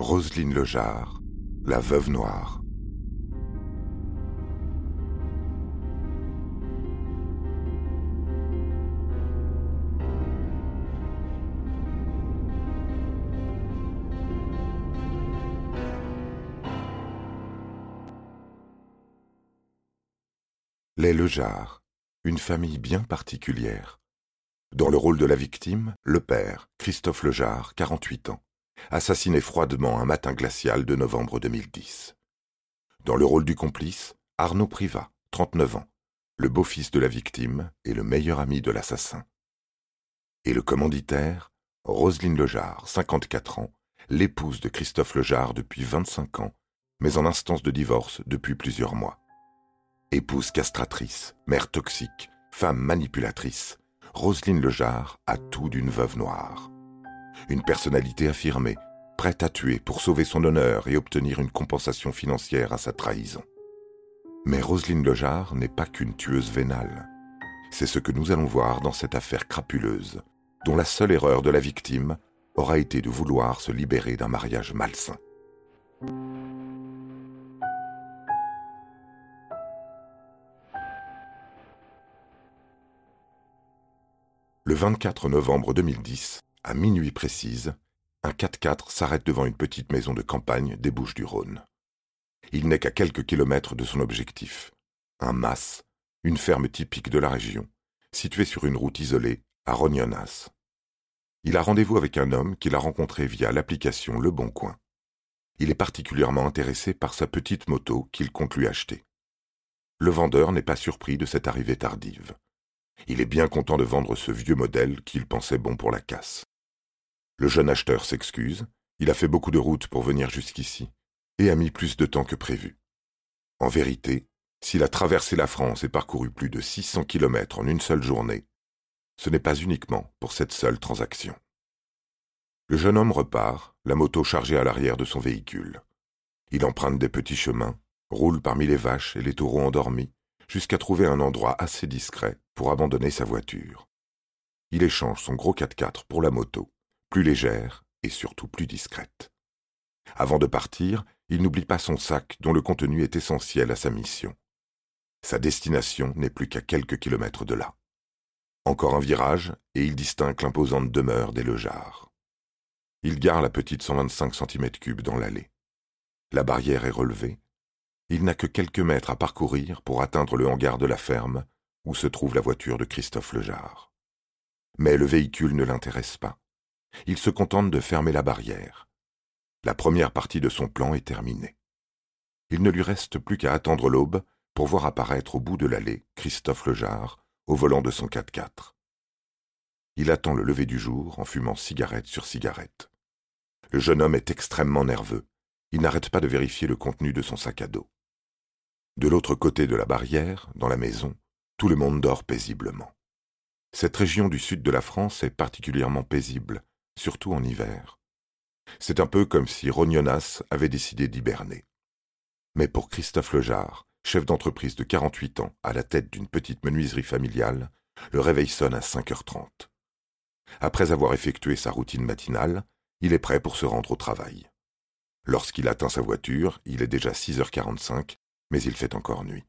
Roselyne Lejar, la veuve noire. Les Lejar, une famille bien particulière. Dans le rôle de la victime, le père, Christophe Lejar, 48 ans, assassiné froidement un matin glacial de novembre 2010. Dans le rôle du complice, Arnaud Privat, 39 ans, le beau-fils de la victime et le meilleur ami de l'assassin. Et le commanditaire, Roselyne Lejar, 54 ans, l'épouse de Christophe Lejar depuis 25 ans, mais en instance de divorce depuis plusieurs mois. Épouse castratrice, mère toxique, femme manipulatrice, Roselyne Lejar a tout d'une veuve noire. Une personnalité affirmée, prête à tuer pour sauver son honneur et obtenir une compensation financière à sa trahison. Mais Roselyne Lejar n'est pas qu'une tueuse vénale. C'est ce que nous allons voir dans cette affaire crapuleuse, dont la seule erreur de la victime aura été de vouloir se libérer d'un mariage malsain. Le 24 novembre 2010, à minuit précise, un 4x4 s'arrête devant une petite maison de campagne des Bouches du Rhône. Il n'est qu'à quelques kilomètres de son objectif. Un mas, une ferme typique de la région, située sur une route isolée à Rognonas. Il a rendez-vous avec un homme qu'il a rencontré via l'application Le Bon Coin. Il est particulièrement intéressé par sa petite moto qu'il compte lui acheter. Le vendeur n'est pas surpris de cette arrivée tardive. Il est bien content de vendre ce vieux modèle qu'il pensait bon pour la casse. Le jeune acheteur s'excuse, il a fait beaucoup de route pour venir jusqu'ici, et a mis plus de temps que prévu. En vérité, s'il a traversé la France et parcouru plus de 600 kilomètres en une seule journée, ce n'est pas uniquement pour cette seule transaction. Le jeune homme repart, la moto chargée à l'arrière de son véhicule. Il emprunte des petits chemins, roule parmi les vaches et les taureaux endormis, jusqu'à trouver un endroit assez discret pour abandonner sa voiture. Il échange son gros 4x4 pour la moto, plus légère et surtout plus discrète. Avant de partir, il n'oublie pas son sac dont le contenu est essentiel à sa mission. Sa destination n'est plus qu'à quelques kilomètres de là. Encore un virage, et il distingue l'imposante demeure des Lejards. Il gare la petite 125 cm3 dans l'allée. La barrière est relevée, il n'a que quelques mètres à parcourir pour atteindre le hangar de la ferme où se trouve la voiture de Christophe Lejar. Mais le véhicule ne l'intéresse pas. Il se contente de fermer la barrière. La première partie de son plan est terminée. Il ne lui reste plus qu'à attendre l'aube pour voir apparaître au bout de l'allée Christophe Lejar au volant de son 4x4. Il attend le lever du jour en fumant cigarette sur cigarette. Le jeune homme est extrêmement nerveux. Il n'arrête pas de vérifier le contenu de son sac à dos. De l'autre côté de la barrière, dans la maison, tout le monde dort paisiblement. Cette région du sud de la France est particulièrement paisible, surtout en hiver. C'est un peu comme si Rognonas avait décidé d'hiberner. Mais pour Christophe Lejar, chef d'entreprise de 48 ans à la tête d'une petite menuiserie familiale, le réveil sonne à 5h30. Après avoir effectué sa routine matinale, il est prêt pour se rendre au travail. Lorsqu'il atteint sa voiture, il est déjà 6h45 mais il fait encore nuit.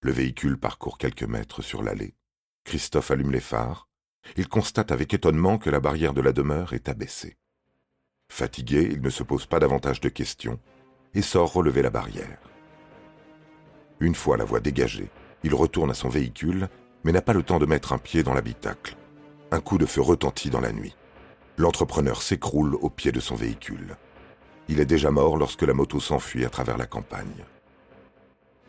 Le véhicule parcourt quelques mètres sur l'allée. Christophe allume les phares. Il constate avec étonnement que la barrière de la demeure est abaissée. Fatigué, il ne se pose pas davantage de questions et sort relever la barrière. Une fois la voie dégagée, il retourne à son véhicule, mais n'a pas le temps de mettre un pied dans l'habitacle. Un coup de feu retentit dans la nuit. L'entrepreneur s'écroule au pied de son véhicule. Il est déjà mort lorsque la moto s'enfuit à travers la campagne.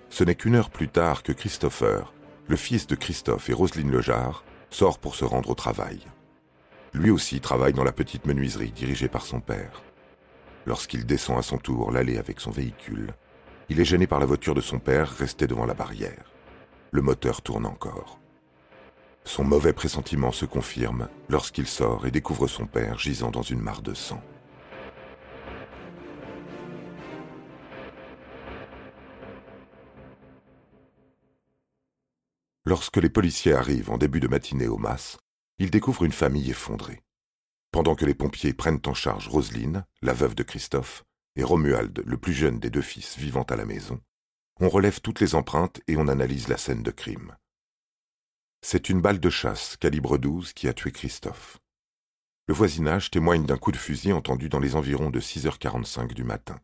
Ce n'est qu'une heure plus tard que Christopher, le fils de Christophe et Roselyne Lejar, sort pour se rendre au travail. Lui aussi travaille dans la petite menuiserie dirigée par son père. Lorsqu'il descend à son tour l'allée avec son véhicule, il est gêné par la voiture de son père restée devant la barrière. Le moteur tourne encore. Son mauvais pressentiment se confirme lorsqu'il sort et découvre son père gisant dans une mare de sang. Lorsque les policiers arrivent en début de matinée au Mas, ils découvrent une famille effondrée. Pendant que les pompiers prennent en charge Roselyne, la veuve de Christophe, et Romuald, le plus jeune des deux fils vivant à la maison, on relève toutes les empreintes et on analyse la scène de crime. C'est une balle de chasse calibre 12 qui a tué Christophe. Le voisinage témoigne d'un coup de fusil entendu dans les environs de 6h45 du matin.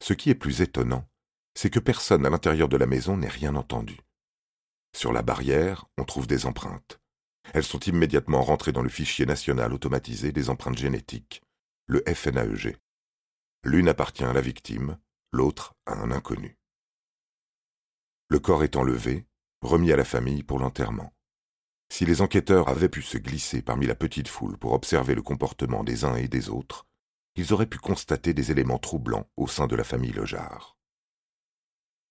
Ce qui est plus étonnant, c'est que personne à l'intérieur de la maison n'ait rien entendu. Sur la barrière, on trouve des empreintes. Elles sont immédiatement rentrées dans le fichier national automatisé des empreintes génétiques, le FNAEG. L'une appartient à la victime, l'autre à un inconnu. Le corps est enlevé, remis à la famille pour l'enterrement. Si les enquêteurs avaient pu se glisser parmi la petite foule pour observer le comportement des uns et des autres, ils auraient pu constater des éléments troublants au sein de la famille Lejar.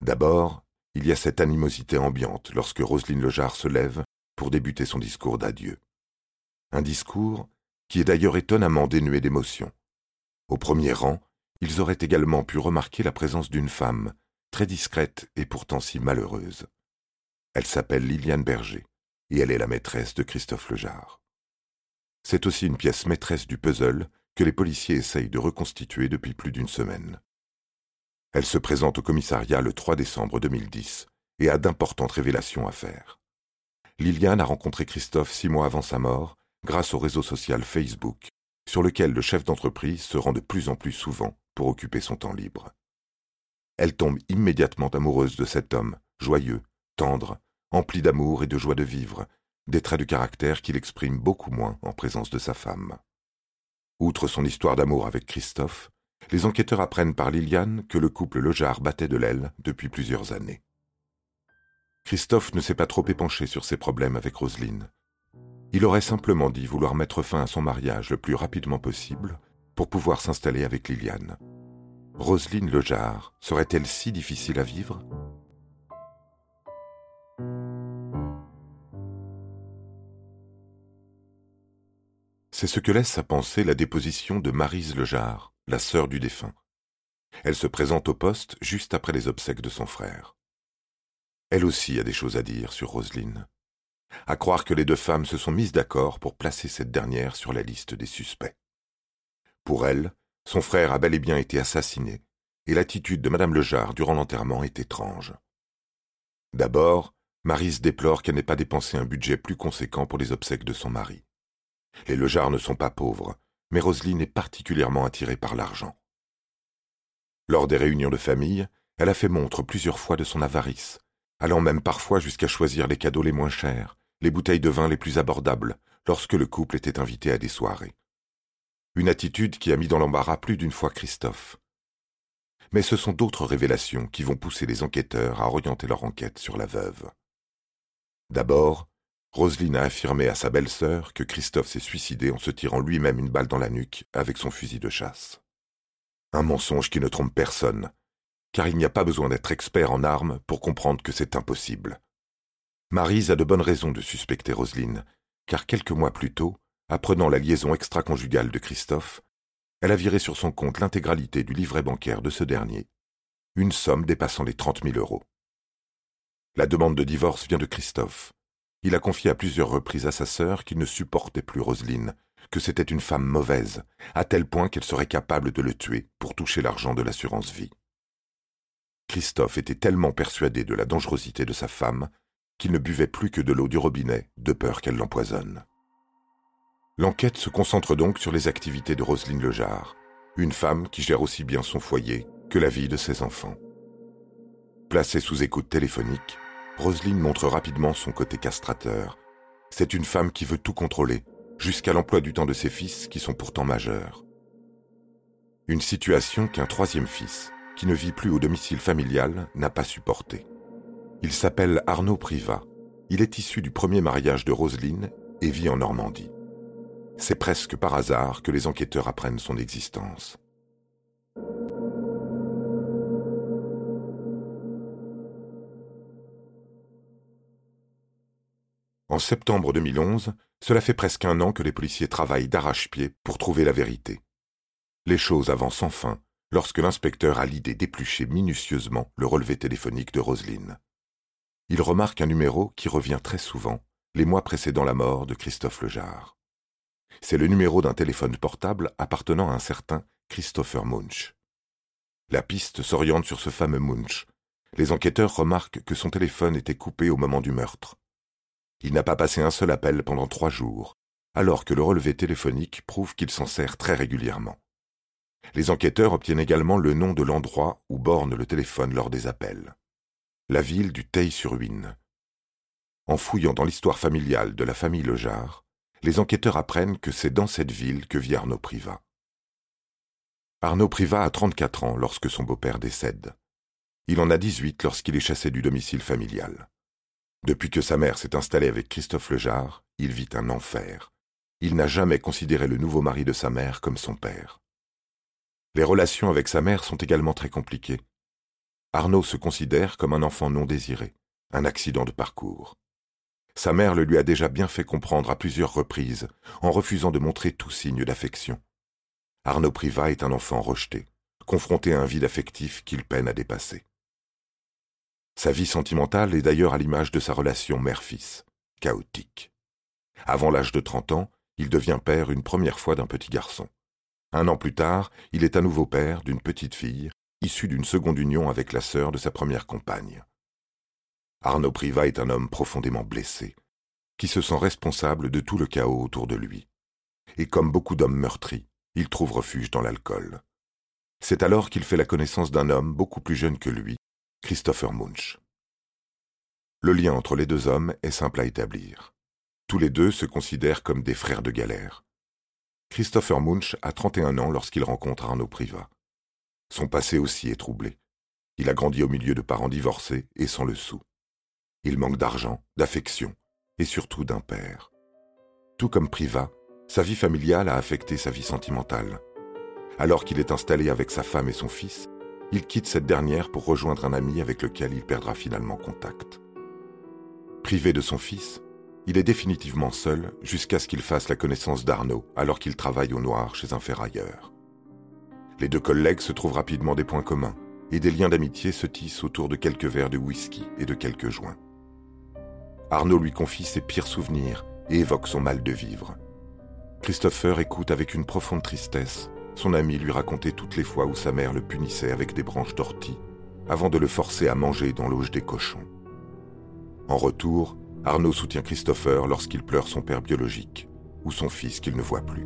D'abord, il y a cette animosité ambiante lorsque Roselyne Lejar se lève pour débuter son discours d'adieu. Un discours qui est d'ailleurs étonnamment dénué d'émotion. Au premier rang, ils auraient également pu remarquer la présence d'une femme, très discrète et pourtant si malheureuse. Elle s'appelle Liliane Berger, et elle est la maîtresse de Christophe Lejar. C'est aussi une pièce maîtresse du puzzle que les policiers essayent de reconstituer depuis plus d'une semaine. Elle se présente au commissariat le 3 décembre 2010 et a d'importantes révélations à faire. Liliane a rencontré Christophe six mois avant sa mort grâce au réseau social Facebook, sur lequel le chef d'entreprise se rend de plus en plus souvent pour occuper son temps libre. Elle tombe immédiatement amoureuse de cet homme, joyeux, tendre, empli d'amour et de joie de vivre, des traits de caractère qu'il exprime beaucoup moins en présence de sa femme. Outre son histoire d'amour avec Christophe, les enquêteurs apprennent par Liliane que le couple Lejar battait de l'aile depuis plusieurs années. Christophe ne s'est pas trop épanché sur ses problèmes avec Roselyne. Il aurait simplement dit vouloir mettre fin à son mariage le plus rapidement possible pour pouvoir s'installer avec Liliane. Roselyne Lejar serait-elle si difficile à vivre? C'est ce que laisse à penser la déposition de Marise Lejar, la sœur du défunt. Elle se présente au poste juste après les obsèques de son frère. Elle aussi a des choses à dire sur Roselyne. À croire que les deux femmes se sont mises d'accord pour placer cette dernière sur la liste des suspects. Pour elle, son frère a bel et bien été assassiné, et l'attitude de Madame Lejar durant l'enterrement est étrange. D'abord, Marise déplore qu'elle n'ait pas dépensé un budget plus conséquent pour les obsèques de son mari. Les Lejar ne sont pas pauvres, mais Roselyne est particulièrement attirée par l'argent. Lors des réunions de famille, elle a fait montre plusieurs fois de son avarice, allant même parfois jusqu'à choisir les cadeaux les moins chers, les bouteilles de vin les plus abordables, lorsque le couple était invité à des soirées. Une attitude qui a mis dans l'embarras plus d'une fois Christophe. Mais ce sont d'autres révélations qui vont pousser les enquêteurs à orienter leur enquête sur la veuve. D'abord, Roselyne a affirmé à sa belle-sœur que Christophe s'est suicidé en se tirant lui-même une balle dans la nuque avec son fusil de chasse. Un mensonge qui ne trompe personne, car il n'y a pas besoin d'être expert en armes pour comprendre que c'est impossible. Marise a de bonnes raisons de suspecter Roselyne, car quelques mois plus tôt, apprenant la liaison extra-conjugale de Christophe, elle a viré sur son compte l'intégralité du livret bancaire de ce dernier, une somme dépassant les trente mille euros. La demande de divorce vient de Christophe. Il a confié à plusieurs reprises à sa sœur qu'il ne supportait plus Roselyne, que c'était une femme mauvaise, à tel point qu'elle serait capable de le tuer pour toucher l'argent de l'assurance vie. Christophe était tellement persuadé de la dangerosité de sa femme qu'il ne buvait plus que de l'eau du robinet, de peur qu'elle l'empoisonne. L'enquête se concentre donc sur les activités de Roselyne Lejar, une femme qui gère aussi bien son foyer que la vie de ses enfants. Placée sous écoute téléphonique, Roselyne montre rapidement son côté castrateur. C'est une femme qui veut tout contrôler, jusqu'à l'emploi du temps de ses fils qui sont pourtant majeurs. Une situation qu'un troisième fils, qui ne vit plus au domicile familial, n'a pas supporté. Il s'appelle Arnaud Privat. Il est issu du premier mariage de Roselyne et vit en Normandie. C'est presque par hasard que les enquêteurs apprennent son existence. En septembre 2011, cela fait presque un an que les policiers travaillent d'arrache-pied pour trouver la vérité. Les choses avancent enfin lorsque l'inspecteur a l'idée d'éplucher minutieusement le relevé téléphonique de Roselyne. Il remarque un numéro qui revient très souvent, les mois précédant la mort de Christophe Lejar. C'est le numéro d'un téléphone portable appartenant à un certain Christopher Munch. La piste s'oriente sur ce fameux Munch. Les enquêteurs remarquent que son téléphone était coupé au moment du meurtre. Il n'a pas passé un seul appel pendant trois jours, alors que le relevé téléphonique prouve qu'il s'en sert très régulièrement. Les enquêteurs obtiennent également le nom de l'endroit où borne le téléphone lors des appels. La ville du Teil-sur-Huine. En fouillant dans l'histoire familiale de la famille Lejar, les enquêteurs apprennent que c'est dans cette ville que vit Arnaud Privat. Arnaud Privat a 34 ans lorsque son beau-père décède. Il en a 18 lorsqu'il est chassé du domicile familial. Depuis que sa mère s'est installée avec Christophe Lejar, il vit un enfer. Il n'a jamais considéré le nouveau mari de sa mère comme son père. Les relations avec sa mère sont également très compliquées. Arnaud se considère comme un enfant non désiré, un accident de parcours. Sa mère le lui a déjà bien fait comprendre à plusieurs reprises, en refusant de montrer tout signe d'affection. Arnaud Privat est un enfant rejeté, confronté à un vide affectif qu'il peine à dépasser. Sa vie sentimentale est d'ailleurs à l'image de sa relation mère-fils, chaotique. Avant l'âge de trente ans, il devient père une première fois d'un petit garçon. Un an plus tard, il est à nouveau père d'une petite fille, issue d'une seconde union avec la sœur de sa première compagne. Arnaud Privat est un homme profondément blessé, qui se sent responsable de tout le chaos autour de lui. Et comme beaucoup d'hommes meurtris, il trouve refuge dans l'alcool. C'est alors qu'il fait la connaissance d'un homme beaucoup plus jeune que lui, Christopher Munch. Le lien entre les deux hommes est simple à établir. Tous les deux se considèrent comme des frères de galère. Christopher Munch a 31 ans lorsqu'il rencontre Arnaud Privat. Son passé aussi est troublé. Il a grandi au milieu de parents divorcés et sans le sou. Il manque d'argent, d'affection et surtout d'un père. Tout comme Privat, sa vie familiale a affecté sa vie sentimentale. Alors qu'il est installé avec sa femme et son fils, il quitte cette dernière pour rejoindre un ami avec lequel il perdra finalement contact. Privé de son fils, il est définitivement seul jusqu'à ce qu'il fasse la connaissance d'Arnaud alors qu'il travaille au noir chez un ferrailleur. Les deux collègues se trouvent rapidement des points communs et des liens d'amitié se tissent autour de quelques verres de whisky et de quelques joints. Arnaud lui confie ses pires souvenirs et évoque son mal de vivre. Christopher écoute avec une profonde tristesse son ami lui raconter toutes les fois où sa mère le punissait avec des branches d'ortie avant de le forcer à manger dans l'auge des cochons. En retour, Arnaud soutient Christopher lorsqu'il pleure son père biologique ou son fils qu'il ne voit plus.